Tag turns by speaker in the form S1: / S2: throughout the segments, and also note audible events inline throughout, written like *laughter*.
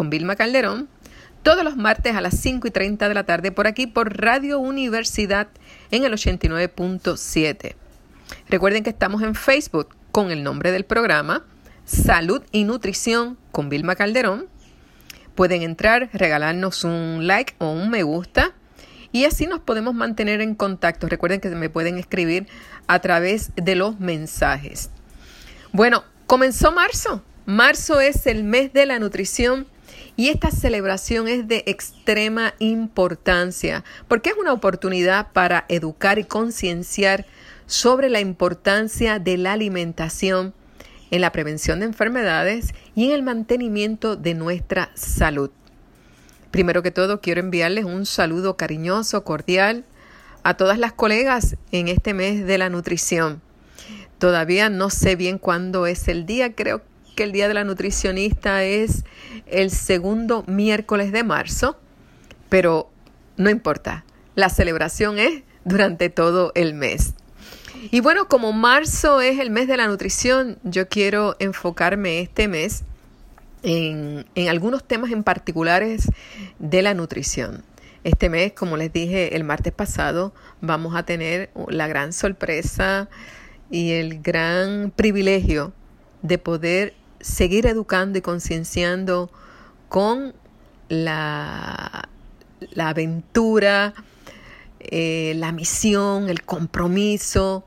S1: con Vilma Calderón, todos los martes a las 5 y 30 de la tarde por aquí por Radio Universidad en el 89.7. Recuerden que estamos en Facebook con el nombre del programa Salud y Nutrición con Vilma Calderón. Pueden entrar, regalarnos un like o un me gusta y así nos podemos mantener en contacto. Recuerden que me pueden escribir a través de los mensajes. Bueno, comenzó marzo. Marzo es el mes de la nutrición y esta celebración es de extrema importancia porque es una oportunidad para educar y concienciar sobre la importancia de la alimentación en la prevención de enfermedades y en el mantenimiento de nuestra salud. Primero que todo, quiero enviarles un saludo cariñoso, cordial a todas las colegas en este mes de la nutrición. Todavía no sé bien cuándo es el día, creo que el Día de la Nutricionista es el segundo miércoles de marzo, pero no importa, la celebración es durante todo el mes. Y bueno, como marzo es el mes de la nutrición, yo quiero enfocarme este mes en, en algunos temas en particulares de la nutrición. Este mes, como les dije el martes pasado, vamos a tener la gran sorpresa y el gran privilegio de poder seguir educando y concienciando con la, la aventura, eh, la misión, el compromiso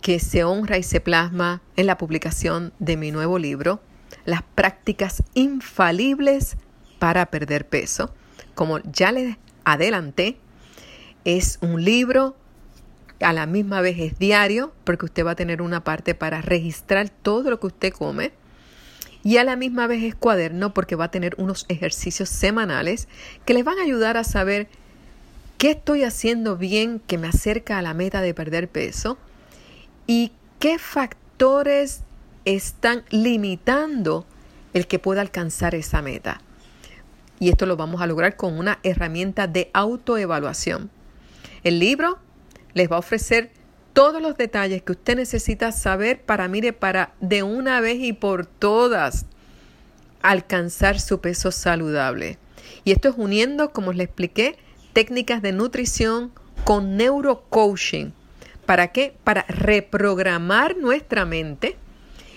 S1: que se honra y se plasma en la publicación de mi nuevo libro, Las prácticas infalibles para perder peso. Como ya les adelanté, es un libro, a la misma vez es diario, porque usted va a tener una parte para registrar todo lo que usted come y a la misma vez es cuaderno porque va a tener unos ejercicios semanales que les van a ayudar a saber qué estoy haciendo bien que me acerca a la meta de perder peso y qué factores están limitando el que pueda alcanzar esa meta. Y esto lo vamos a lograr con una herramienta de autoevaluación. El libro les va a ofrecer todos los detalles que usted necesita saber para, mire, para de una vez y por todas alcanzar su peso saludable. Y esto es uniendo, como les expliqué, técnicas de nutrición con neurocoaching. ¿Para qué? Para reprogramar nuestra mente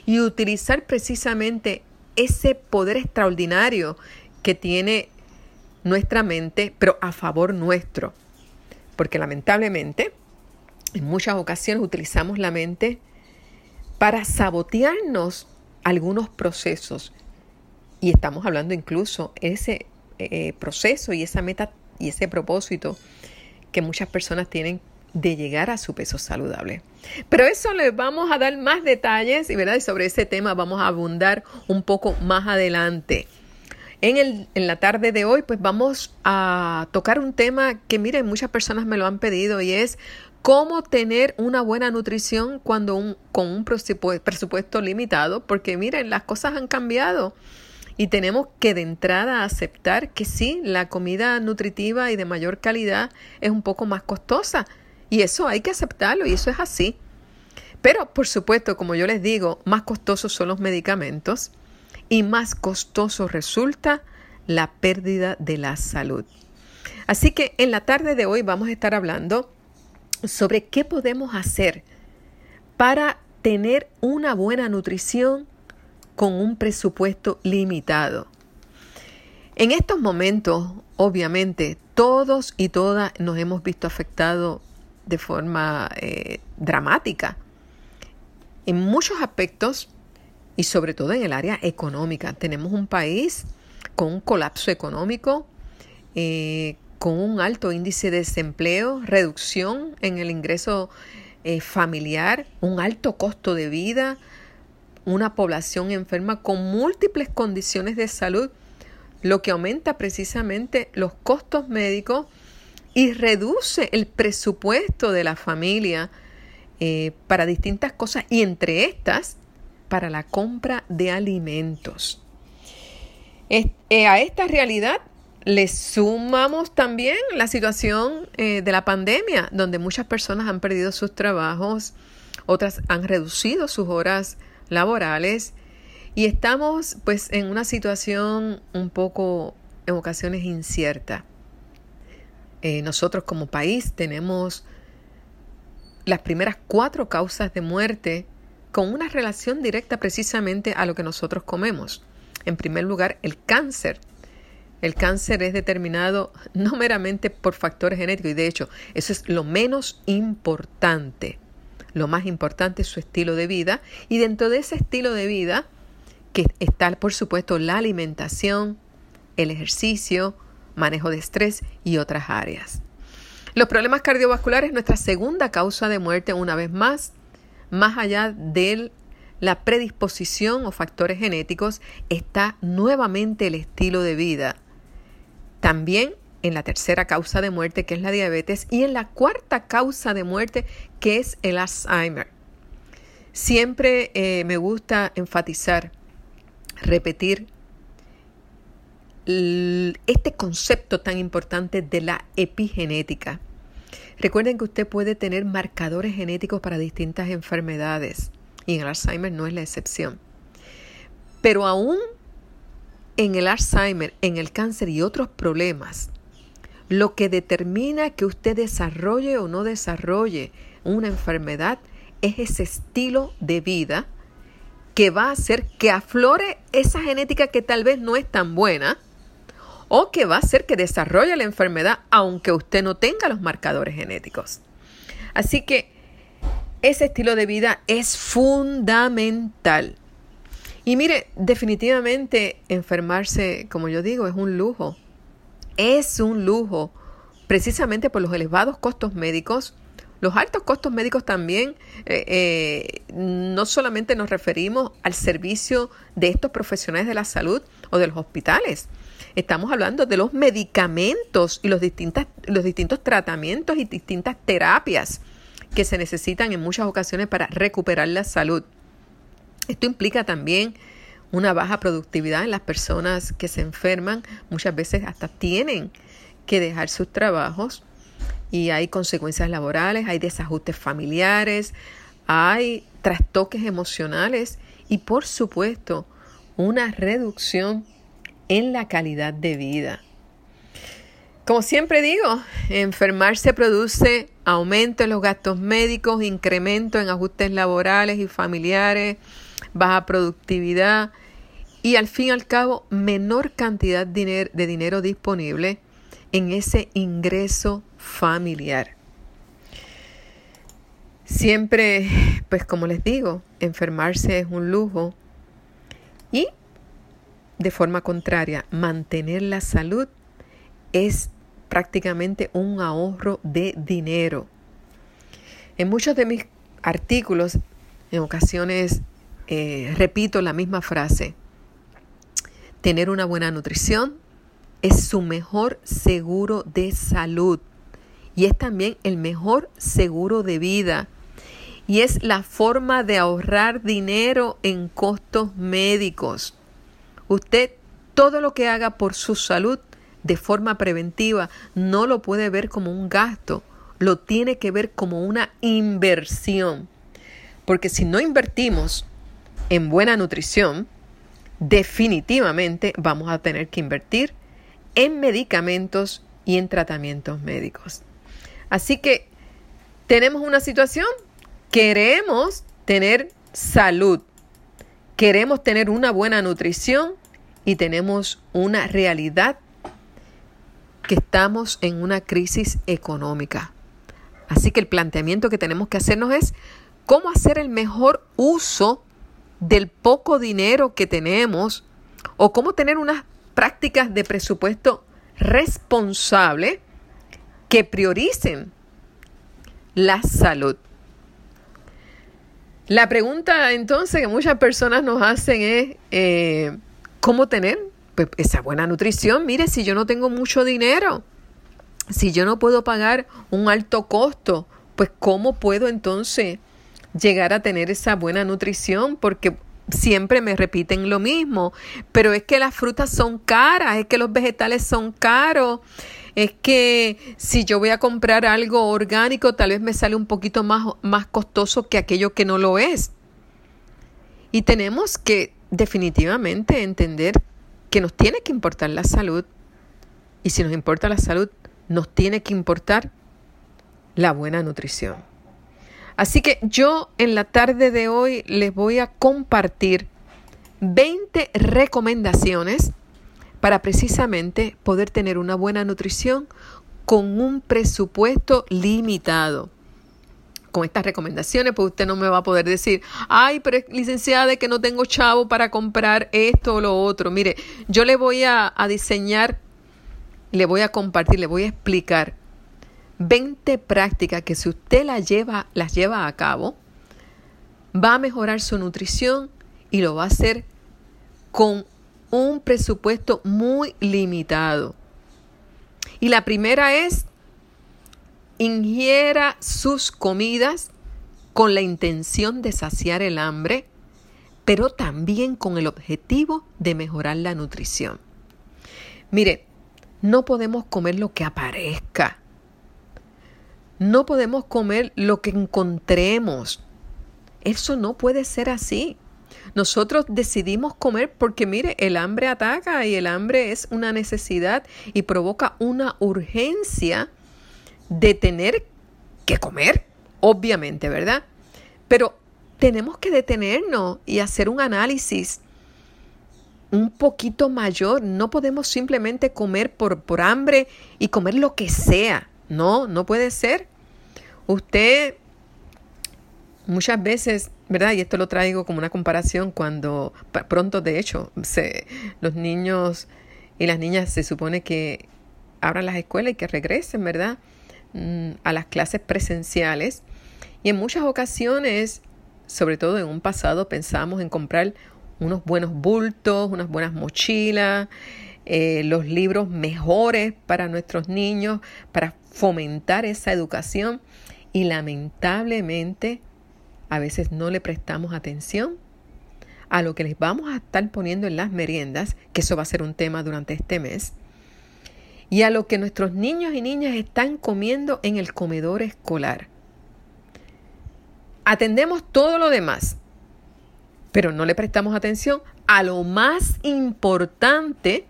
S1: y utilizar precisamente ese poder extraordinario que tiene nuestra mente, pero a favor nuestro. Porque lamentablemente en muchas ocasiones utilizamos la mente para sabotearnos algunos procesos. Y estamos hablando incluso ese eh, proceso y esa meta y ese propósito que muchas personas tienen de llegar a su peso saludable. Pero eso les vamos a dar más detalles y, ¿verdad? y sobre ese tema vamos a abundar un poco más adelante. En, el, en la tarde de hoy, pues vamos a tocar un tema que, miren, muchas personas me lo han pedido y es cómo tener una buena nutrición cuando con un presupuesto limitado, porque miren, las cosas han cambiado y tenemos que de entrada aceptar que sí, la comida nutritiva y de mayor calidad es un poco más costosa y eso hay que aceptarlo y eso es así. Pero por supuesto, como yo les digo, más costosos son los medicamentos y más costoso resulta la pérdida de la salud. Así que en la tarde de hoy vamos a estar hablando sobre qué podemos hacer para tener una buena nutrición con un presupuesto limitado. En estos momentos, obviamente, todos y todas nos hemos visto afectados de forma eh, dramática en muchos aspectos y sobre todo en el área económica. Tenemos un país con un colapso económico, eh, con un alto índice de desempleo, reducción en el ingreso eh, familiar, un alto costo de vida, una población enferma con múltiples condiciones de salud, lo que aumenta precisamente los costos médicos y reduce el presupuesto de la familia eh, para distintas cosas y entre estas para la compra de alimentos. Eh, a esta realidad le sumamos también la situación eh, de la pandemia, donde muchas personas han perdido sus trabajos, otras han reducido sus horas laborales y estamos pues en una situación un poco en ocasiones incierta. Eh, nosotros como país tenemos las primeras cuatro causas de muerte con una relación directa precisamente a lo que nosotros comemos. En primer lugar, el cáncer. El cáncer es determinado *laughs* no meramente por factores genéticos y de hecho eso es lo menos importante. Lo más importante es su estilo de vida y dentro de ese estilo de vida que está por supuesto la alimentación, el ejercicio, manejo de estrés y otras áreas. Los problemas cardiovasculares, nuestra segunda causa de muerte una vez más, más allá de la predisposición o factores genéticos, está nuevamente el estilo de vida. También en la tercera causa de muerte, que es la diabetes, y en la cuarta causa de muerte, que es el Alzheimer. Siempre eh, me gusta enfatizar, repetir este concepto tan importante de la epigenética. Recuerden que usted puede tener marcadores genéticos para distintas enfermedades y el Alzheimer no es la excepción. Pero aún en el Alzheimer, en el cáncer y otros problemas, lo que determina que usted desarrolle o no desarrolle una enfermedad es ese estilo de vida que va a hacer que aflore esa genética que tal vez no es tan buena o que va a hacer que desarrolle la enfermedad aunque usted no tenga los marcadores genéticos. Así que ese estilo de vida es fundamental. Y mire, definitivamente enfermarse, como yo digo, es un lujo. Es un lujo, precisamente por los elevados costos médicos. Los altos costos médicos también, eh, eh, no solamente nos referimos al servicio de estos profesionales de la salud o de los hospitales, Estamos hablando de los medicamentos y los, los distintos tratamientos y distintas terapias que se necesitan en muchas ocasiones para recuperar la salud. Esto implica también una baja productividad en las personas que se enferman, muchas veces hasta tienen que dejar sus trabajos y hay consecuencias laborales, hay desajustes familiares, hay trastoques emocionales y por supuesto una reducción en la calidad de vida. Como siempre digo, enfermarse produce aumento en los gastos médicos, incremento en ajustes laborales y familiares, baja productividad y al fin y al cabo menor cantidad de dinero disponible en ese ingreso familiar. Siempre, pues como les digo, enfermarse es un lujo y de forma contraria, mantener la salud es prácticamente un ahorro de dinero. En muchos de mis artículos, en ocasiones eh, repito la misma frase. Tener una buena nutrición es su mejor seguro de salud y es también el mejor seguro de vida y es la forma de ahorrar dinero en costos médicos. Usted todo lo que haga por su salud de forma preventiva no lo puede ver como un gasto, lo tiene que ver como una inversión. Porque si no invertimos en buena nutrición, definitivamente vamos a tener que invertir en medicamentos y en tratamientos médicos. Así que tenemos una situación, queremos tener salud, queremos tener una buena nutrición y tenemos una realidad que estamos en una crisis económica. Así que el planteamiento que tenemos que hacernos es cómo hacer el mejor uso del poco dinero que tenemos o cómo tener unas prácticas de presupuesto responsable que prioricen la salud. La pregunta entonces que muchas personas nos hacen es, eh, ¿cómo tener pues, esa buena nutrición? Mire, si yo no tengo mucho dinero, si yo no puedo pagar un alto costo, pues ¿cómo puedo entonces llegar a tener esa buena nutrición? Porque siempre me repiten lo mismo, pero es que las frutas son caras, es que los vegetales son caros, es que si yo voy a comprar algo orgánico, tal vez me sale un poquito más, más costoso que aquello que no lo es. Y tenemos que definitivamente entender que nos tiene que importar la salud. Y si nos importa la salud, nos tiene que importar la buena nutrición. Así que yo en la tarde de hoy les voy a compartir 20 recomendaciones para precisamente poder tener una buena nutrición con un presupuesto limitado. Con estas recomendaciones, pues usted no me va a poder decir, ay, pero licenciada de que no tengo chavo para comprar esto o lo otro. Mire, yo le voy a, a diseñar, le voy a compartir, le voy a explicar 20 prácticas que si usted las lleva, las lleva a cabo, va a mejorar su nutrición y lo va a hacer con un presupuesto muy limitado. Y la primera es, ingiera sus comidas con la intención de saciar el hambre, pero también con el objetivo de mejorar la nutrición. Mire, no podemos comer lo que aparezca. No podemos comer lo que encontremos. Eso no puede ser así. Nosotros decidimos comer porque mire, el hambre ataca y el hambre es una necesidad y provoca una urgencia de tener que comer, obviamente, ¿verdad? Pero tenemos que detenernos y hacer un análisis un poquito mayor. No podemos simplemente comer por, por hambre y comer lo que sea. No, no puede ser. Usted muchas veces ¿verdad? Y esto lo traigo como una comparación cuando pronto, de hecho, se, los niños y las niñas se supone que abran las escuelas y que regresen, ¿verdad? Mm, a las clases presenciales. Y en muchas ocasiones, sobre todo en un pasado, pensamos en comprar unos buenos bultos, unas buenas mochilas, eh, los libros mejores para nuestros niños, para fomentar esa educación. Y lamentablemente a veces no le prestamos atención a lo que les vamos a estar poniendo en las meriendas, que eso va a ser un tema durante este mes, y a lo que nuestros niños y niñas están comiendo en el comedor escolar. Atendemos todo lo demás, pero no le prestamos atención a lo más importante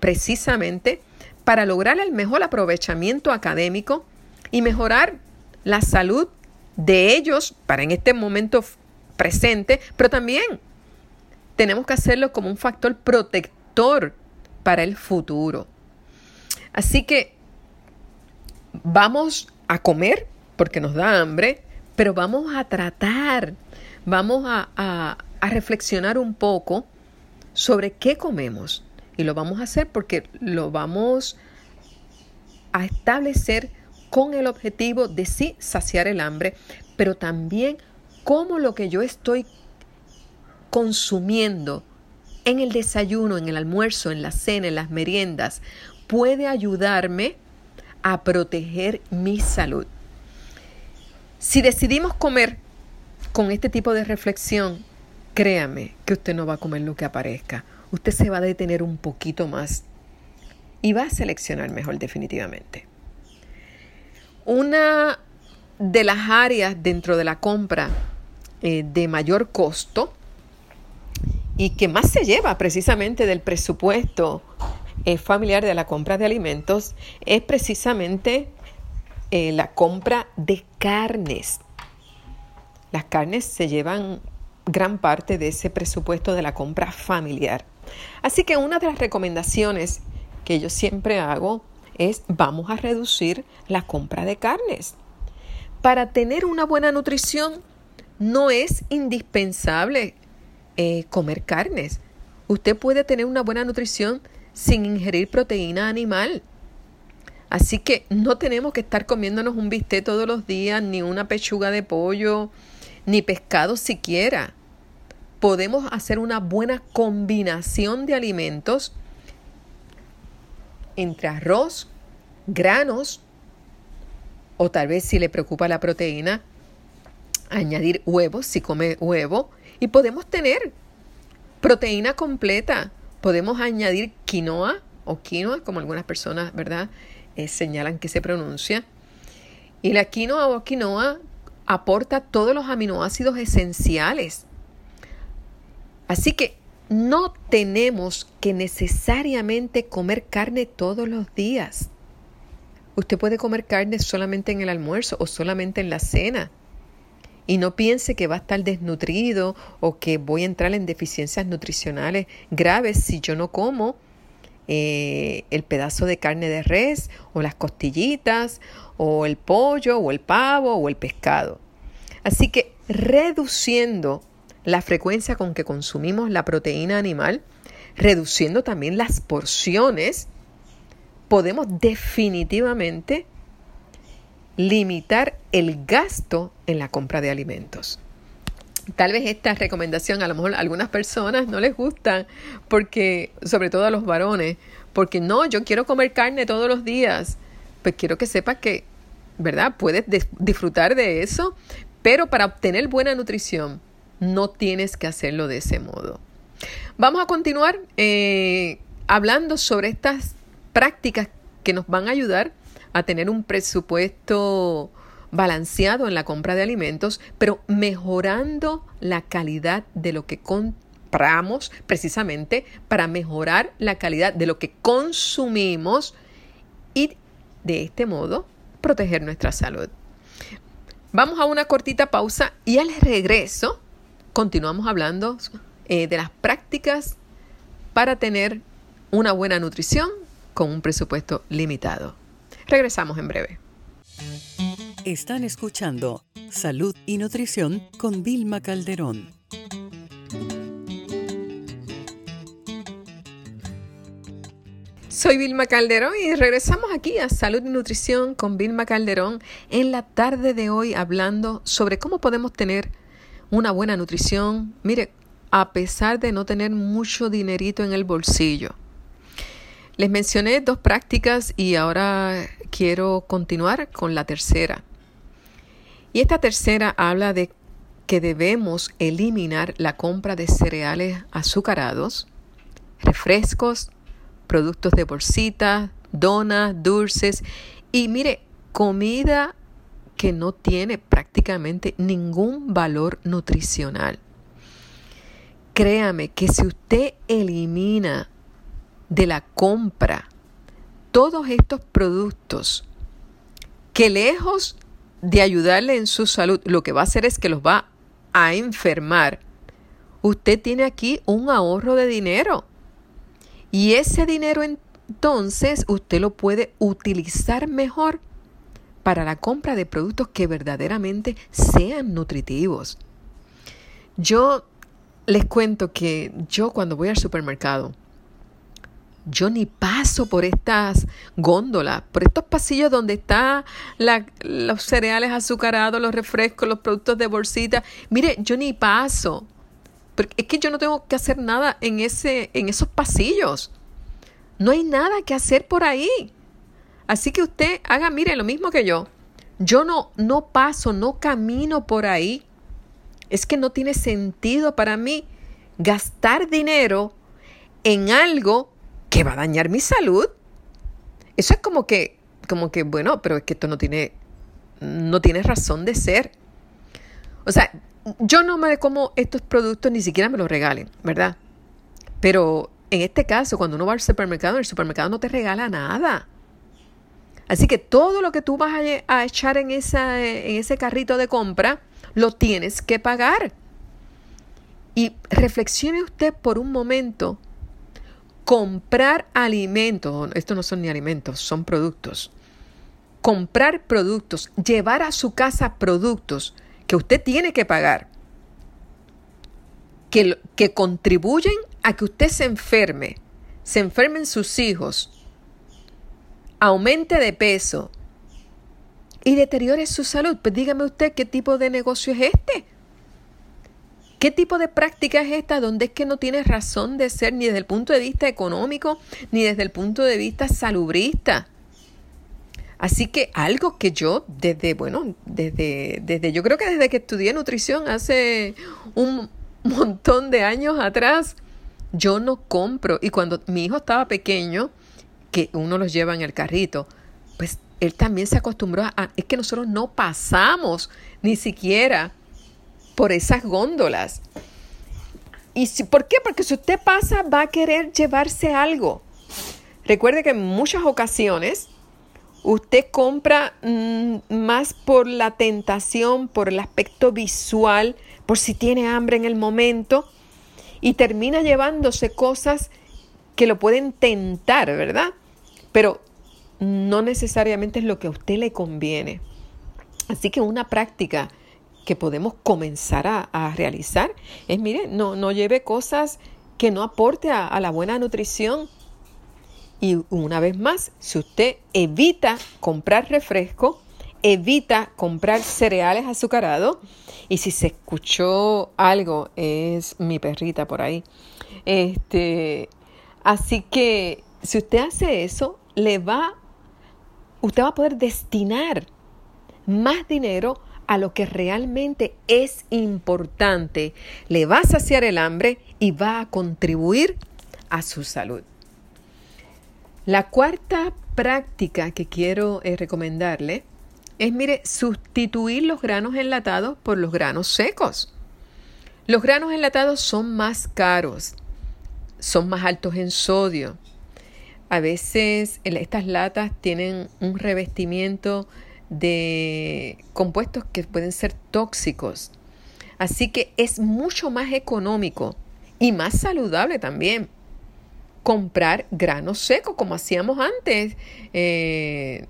S1: precisamente para lograr el mejor aprovechamiento académico y mejorar la salud de ellos para en este momento presente, pero también tenemos que hacerlo como un factor protector para el futuro. Así que vamos a comer porque nos da hambre, pero vamos a tratar, vamos a, a reflexionar un poco sobre qué comemos. Y lo vamos a hacer porque lo vamos a establecer con el objetivo de sí saciar el hambre, pero también cómo lo que yo estoy consumiendo en el desayuno, en el almuerzo, en la cena, en las meriendas, puede ayudarme a proteger mi salud. Si decidimos comer con este tipo de reflexión, créame que usted no va a comer lo que aparezca. Usted se va a detener un poquito más y va a seleccionar mejor definitivamente. Una de las áreas dentro de la compra eh, de mayor costo y que más se lleva precisamente del presupuesto eh, familiar de la compra de alimentos es precisamente eh, la compra de carnes. Las carnes se llevan gran parte de ese presupuesto de la compra familiar. Así que una de las recomendaciones que yo siempre hago es vamos a reducir la compra de carnes. Para tener una buena nutrición, no es indispensable eh, comer carnes. Usted puede tener una buena nutrición sin ingerir proteína animal. Así que no tenemos que estar comiéndonos un bistec todos los días, ni una pechuga de pollo, ni pescado siquiera. Podemos hacer una buena combinación de alimentos entre arroz, granos, o tal vez si le preocupa la proteína, añadir huevos si come huevo, y podemos tener proteína completa. Podemos añadir quinoa o quinoa, como algunas personas, ¿verdad? Eh, señalan que se pronuncia. Y la quinoa o quinoa aporta todos los aminoácidos esenciales. Así que no tenemos que necesariamente comer carne todos los días. Usted puede comer carne solamente en el almuerzo o solamente en la cena. Y no piense que va a estar desnutrido o que voy a entrar en deficiencias nutricionales graves si yo no como eh, el pedazo de carne de res o las costillitas o el pollo o el pavo o el pescado. Así que reduciendo la frecuencia con que consumimos la proteína animal, reduciendo también las porciones, podemos definitivamente limitar el gasto en la compra de alimentos. Tal vez esta recomendación a lo mejor a algunas personas no les gusta porque, sobre todo a los varones, porque no, yo quiero comer carne todos los días. Pues quiero que sepas que, ¿verdad? Puedes disfrutar de eso, pero para obtener buena nutrición no tienes que hacerlo de ese modo. Vamos a continuar eh, hablando sobre estas prácticas que nos van a ayudar a tener un presupuesto balanceado en la compra de alimentos, pero mejorando la calidad de lo que compramos precisamente para mejorar la calidad de lo que consumimos y de este modo proteger nuestra salud. Vamos a una cortita pausa y al regreso continuamos hablando eh, de las prácticas para tener una buena nutrición con un presupuesto limitado. Regresamos en breve.
S2: Están escuchando Salud y Nutrición con Vilma Calderón.
S1: Soy Vilma Calderón y regresamos aquí a Salud y Nutrición con Vilma Calderón en la tarde de hoy hablando sobre cómo podemos tener una buena nutrición. Mire, a pesar de no tener mucho dinerito en el bolsillo. Les mencioné dos prácticas y ahora quiero continuar con la tercera. Y esta tercera habla de que debemos eliminar la compra de cereales azucarados, refrescos, productos de bolsita, donas, dulces y mire, comida que no tiene prácticamente ningún valor nutricional. Créame que si usted elimina de la compra todos estos productos que lejos de ayudarle en su salud, lo que va a hacer es que los va a enfermar. Usted tiene aquí un ahorro de dinero. Y ese dinero entonces usted lo puede utilizar mejor para la compra de productos que verdaderamente sean nutritivos. Yo les cuento que yo cuando voy al supermercado, yo ni paso por estas góndolas, por estos pasillos donde están los cereales azucarados, los refrescos, los productos de bolsita. Mire, yo ni paso. Porque es que yo no tengo que hacer nada en, ese, en esos pasillos. No hay nada que hacer por ahí. Así que usted haga, mire, lo mismo que yo. Yo no, no paso, no camino por ahí. Es que no tiene sentido para mí gastar dinero en algo que va a dañar mi salud. Eso es como que, como que, bueno, pero es que esto no tiene, no tiene razón de ser. O sea, yo no me como estos productos, ni siquiera me los regalen, ¿verdad? Pero en este caso, cuando uno va al supermercado, el supermercado no te regala nada. Así que todo lo que tú vas a, echar en, en ese carrito de compra, lo tienes que pagar. Y reflexione usted por un momento comprar alimentos, esto no son ni alimentos, son productos. Comprar productos, llevar a su casa productos que usted tiene que pagar, que, que contribuyen a que usted se enferme, se enfermen sus hijos, aumente de peso y deteriore su salud, pues dígame usted qué tipo de negocio es este. ¿Qué tipo de práctica es esta donde es que no tiene razón de ser ni desde el punto de vista económico ni desde el punto de vista salubrista? Así que algo que yo desde, bueno, desde, desde, yo creo que desde que estudié nutrición hace un montón de años atrás, yo no compro. Y cuando mi hijo estaba pequeño, que uno los lleva en el carrito, pues él también se acostumbró a, es que nosotros no pasamos ni siquiera por esas góndolas. ¿Y si, por qué? Porque si usted pasa va a querer llevarse algo. Recuerde que en muchas ocasiones usted compra mm, más por la tentación, por el aspecto visual, por si tiene hambre en el momento y termina llevándose cosas que lo pueden tentar, ¿verdad? Pero no necesariamente es lo que a usted le conviene. Así que una práctica que podemos comenzar a, realizar es, mire, no, no lleve cosas que no aporte a, la buena nutrición. Y una vez más, si usted evita comprar refresco, evita comprar cereales azucarados, y si se escuchó algo, es mi perrita por ahí. Este, así que si usted hace eso, le va, usted va a poder destinar más dinero a lo que realmente es importante, le va a saciar el hambre y va a contribuir a su salud. La cuarta práctica que quiero eh, recomendarle es, mire, sustituir los granos enlatados por los granos secos. Los granos enlatados son más caros, son más altos en sodio. A veces estas latas tienen un revestimiento de compuestos que pueden ser tóxicos. Así que es mucho más económico y más saludable también comprar granos secos como hacíamos antes eh,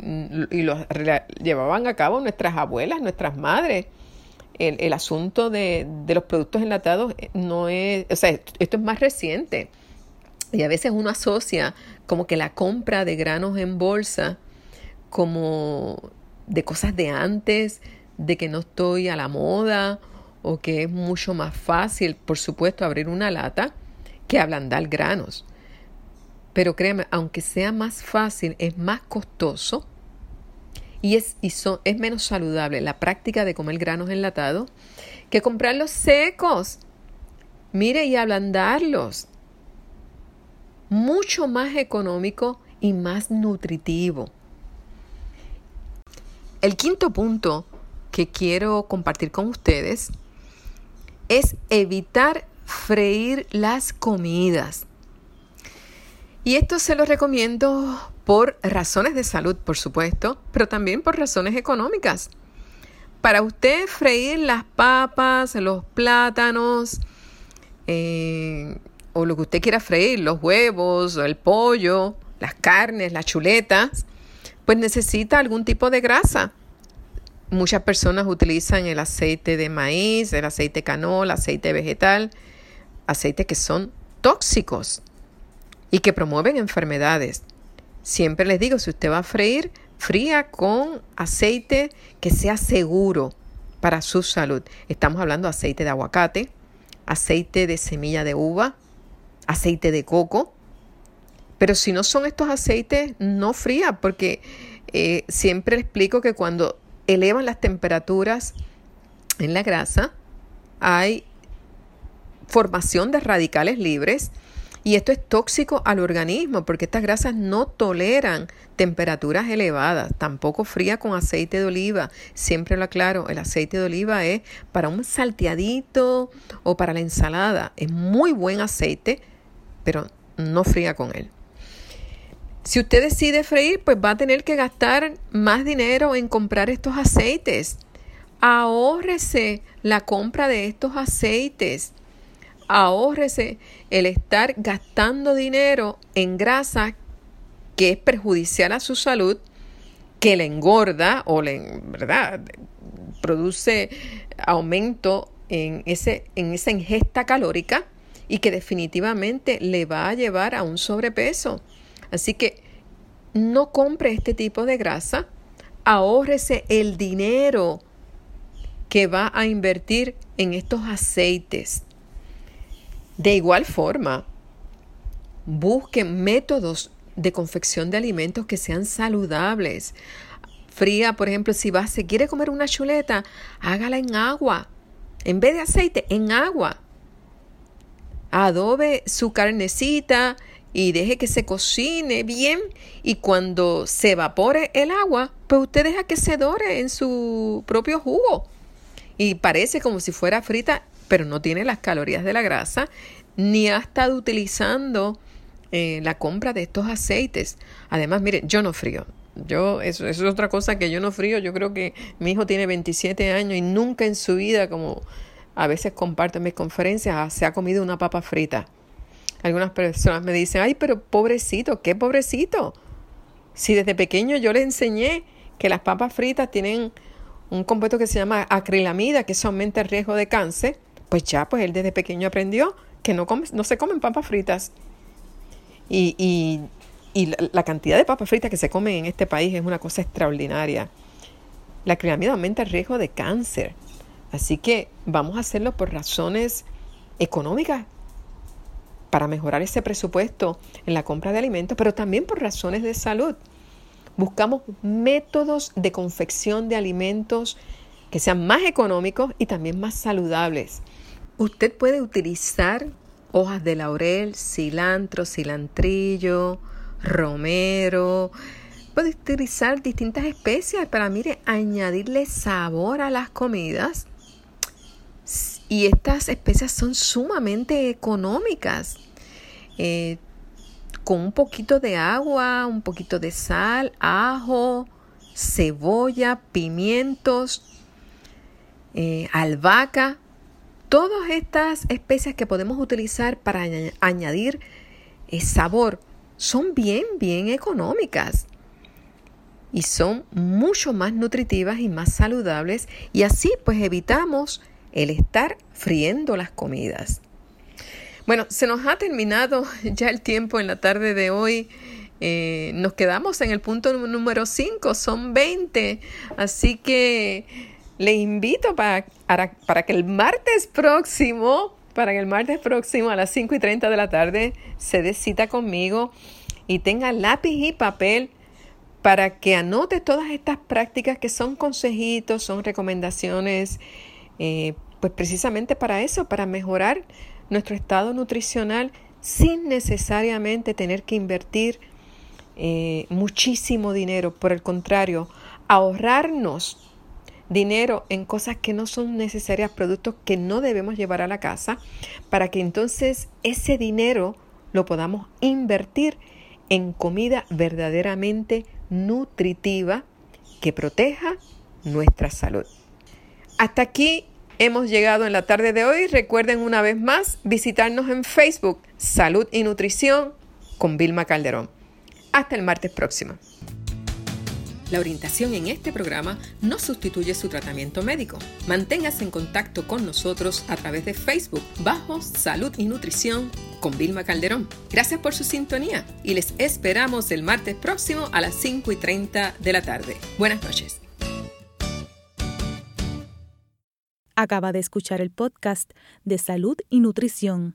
S1: y los llevaban a cabo nuestras abuelas, nuestras madres. El, asunto de, de, los productos enlatados no es, o sea, esto es más reciente. Y a veces uno asocia como que la compra de granos en bolsa como de cosas de antes, de que no estoy a la moda o que es mucho más fácil, por supuesto, abrir una lata que ablandar granos. Pero créeme, aunque sea más fácil, es más costoso y, es, y es menos saludable la práctica de comer granos enlatados que comprarlos secos. Mire, y ablandarlos. Mucho más económico y más nutritivo. El quinto punto que quiero compartir con ustedes es evitar freír las comidas. Y esto se lo recomiendo por razones de salud, por supuesto, pero también por razones económicas. Para usted freír las papas, los plátanos, eh, o lo que usted quiera freír, los huevos, el pollo, las carnes, las chuletas, pues necesita algún tipo de grasa. Muchas personas utilizan el aceite de maíz, el aceite canola, aceite vegetal, aceites que son tóxicos y que promueven enfermedades. Siempre les digo, si usted va a freír, fría con aceite que sea seguro para su salud. Estamos hablando de aceite de aguacate, aceite de semilla de uva, aceite de coco, pero si no son estos aceites, no fría, porque eh, siempre explico que cuando elevan las temperaturas en la grasa, hay formación de radicales libres y esto es tóxico al organismo porque estas grasas no toleran temperaturas elevadas, tampoco fría con aceite de oliva. Siempre lo aclaro, el aceite de oliva es para un salteadito o para la ensalada. Es muy buen aceite, pero no fría con él. Si usted decide freír, pues va a tener que gastar más dinero en comprar estos aceites. Ahórrese la compra de estos aceites. Ahórrese el estar gastando dinero en grasa que es perjudicial a su salud, que le engorda o le, ¿verdad? Produce aumento en, ese, en esa ingesta calórica y que definitivamente le va a llevar a un sobrepeso. Así que no compre este tipo de grasa, ahórrese el dinero que va a invertir en estos aceites. De igual forma, busque métodos de confección de alimentos que sean saludables. Fría, por ejemplo, si va, se quiere comer una chuleta, hágala en agua. En vez de aceite, en agua. Adobe su carnecita y deje que se cocine bien y cuando se evapore el agua, pues usted deja que se dore en su propio jugo. Y parece como si fuera frita, pero no tiene las calorías de la grasa, ni ha estado utilizando eh, la compra de estos aceites. Además, mire, yo no frío. Yo, eso, eso, es otra cosa que yo no frío. Yo creo que mi hijo tiene 27 años y nunca en su vida, como a veces comparto en mis conferencias, ah, se ha comido una papa frita. Algunas personas me dicen, ay, pero pobrecito, ¿qué pobrecito? Si desde pequeño yo le enseñé que las papas fritas tienen un compuesto que se llama acrilamida, que eso aumenta el riesgo de cáncer, pues ya, pues él desde pequeño aprendió que no, come, no se comen papas fritas. Y, y, la, cantidad de papas fritas que se comen en este país es una cosa extraordinaria. La acrilamida aumenta el riesgo de cáncer. Así que vamos a hacerlo por razones económicas para mejorar ese presupuesto en la compra de alimentos, pero también por razones de salud. Buscamos métodos de confección de alimentos que sean más económicos y también más saludables. Usted puede utilizar hojas de laurel, cilantro, cilantrillo, romero. Puede utilizar distintas especias para, mire, añadirle sabor a las comidas y estas especias son sumamente económicas. Eh, con un poquito de agua, un poquito de sal, ajo, cebolla, pimientos, eh, albahaca, todas estas especias que podemos utilizar para añadir eh, sabor son bien, bien económicas y son mucho más nutritivas y más saludables y así pues evitamos el estar friendo las comidas. Bueno, se nos ha terminado *laughs* ya el tiempo en la tarde de hoy. Eh, nos quedamos en el punto número 5, son 20. Así que le invito para, para, que el martes próximo, para que el martes próximo a las 5 y 30 de la tarde se dé cita conmigo y tenga lápiz y papel para que anote todas estas prácticas que son consejitos, son recomendaciones eh, pues precisamente para eso, para mejorar nuestro estado nutricional sin necesariamente tener que invertir eh, muchísimo dinero. Por el contrario, ahorrarnos dinero en cosas que no son necesarias, productos que no debemos llevar a la casa, para que entonces ese dinero lo podamos invertir en comida verdaderamente nutritiva que proteja nuestra salud. Hasta aquí hemos llegado en la tarde de hoy. Recuerden una vez más visitarnos en Facebook, Salud y Nutrición con Vilma Calderón. Hasta el martes próximo. La orientación en este programa no sustituye su tratamiento médico. Manténgase en contacto con nosotros a través de Facebook bajo Salud y Nutrición con Vilma Calderón. Gracias por su sintonía y les esperamos el martes próximo a las 5 y 30 de la tarde. Buenas noches.
S3: Acaba de escuchar el podcast de Salud y Nutrición.